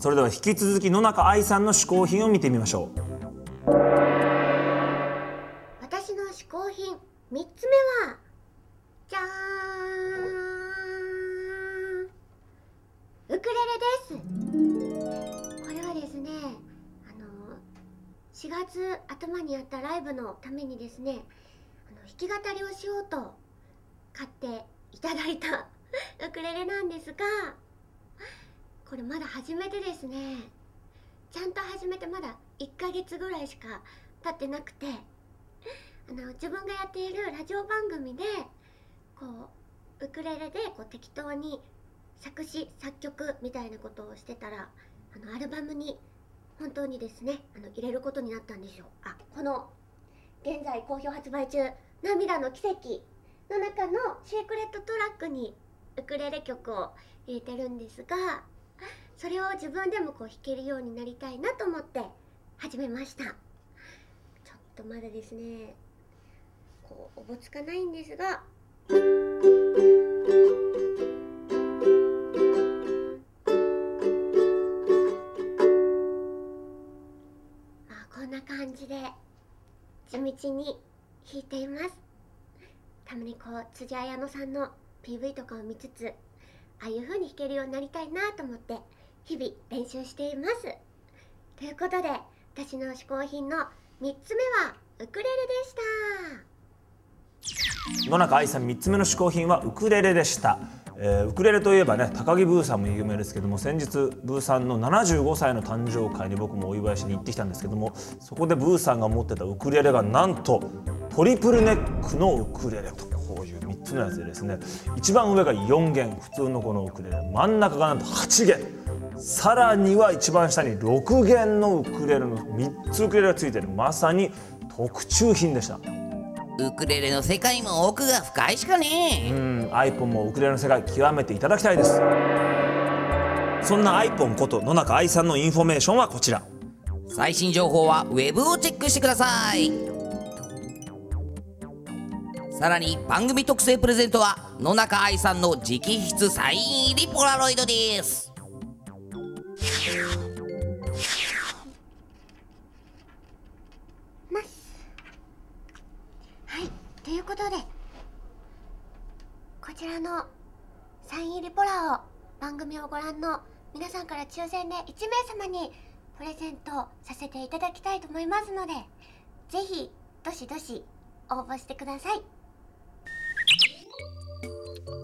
それでは引き続き野中愛さんの嗜好品を見てみましょう。私の嗜好品3つ目はじゃーん。ウクレレです。これはですねあの4月頭にやったライブのためにですねあの弾き語りをしようと買っていただいた ウクレレなんですがこれまだ初めてですね。ちゃんと始めてまだ1ヶ月ぐらいしか経ってなくて。あの自分がやっているラジオ番組でこうウクレレでこう適当に作詞作曲みたいなことをしてたらあのアルバムに本当にですねあの入れることになったんですよ。あこの現在好評発売中「涙の奇跡」の中のシークレットトラックにウクレレ曲を入れてるんですがそれを自分でもこう弾けるようになりたいなと思って始めました。ちょっとまだですねこうおぼつかないんですが。まあこんな感じで地道に弾いています。たまにこう辻彩乃さんの PV とかを見つつああいう風に弾けるようになりたいなと思って日々練習しています。ということで私の嗜好品の3つ目はウクレレでした。野中愛さん3つ目の嗜好品はウクレレでした、えーウクレレといえばね高木ブーさんも有名ですけども先日ブーさんの75歳の誕生会に僕もお祝いしに行ってきたんですけどもそこでブーさんが持ってたウクレレがなんとトリプルネックのウクレレと。こういう3つのやつでですね一番上が4弦普通のこのウクレレ。真ん中がなんと8弦。さらには一番下に6弦のウクレレの3つウクレレがついてる。まさに特注品でした。ウクレレの世界も奥が深いしかね。うん、iPhone もウクレレの世界極めていただきたいです。そんな iPhone こと野中愛さんのインフォメーションはこちら。最新情報はウェブをチェックしてくださいさらに番組特製プレゼントは野中藍さんの直筆サイン入りポラロイドです。ますはい。ということでこちらのサイン入りポラを番組をご覧の皆さんから抽選で1名様にプレゼントさせていただきたいと思いますのでぜひどしどし応募してください。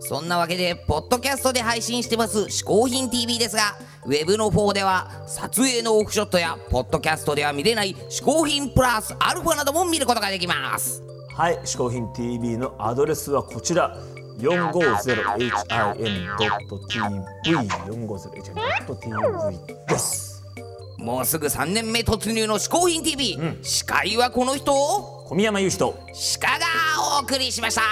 そんなわけでポッドキャストで配信してます「嗜好品 TV」ですがウェブの方では撮影のオフショットやポッドキャストでは見れない嗜好品プラスアルファなども見ることができます。はい「嗜好品 TV」のアドレスはこちら。450hin.tv450hin.tv です。もうすぐ3年目突入の嗜好品 TV、司会はこの人。小宮山雄人鹿がお送りしました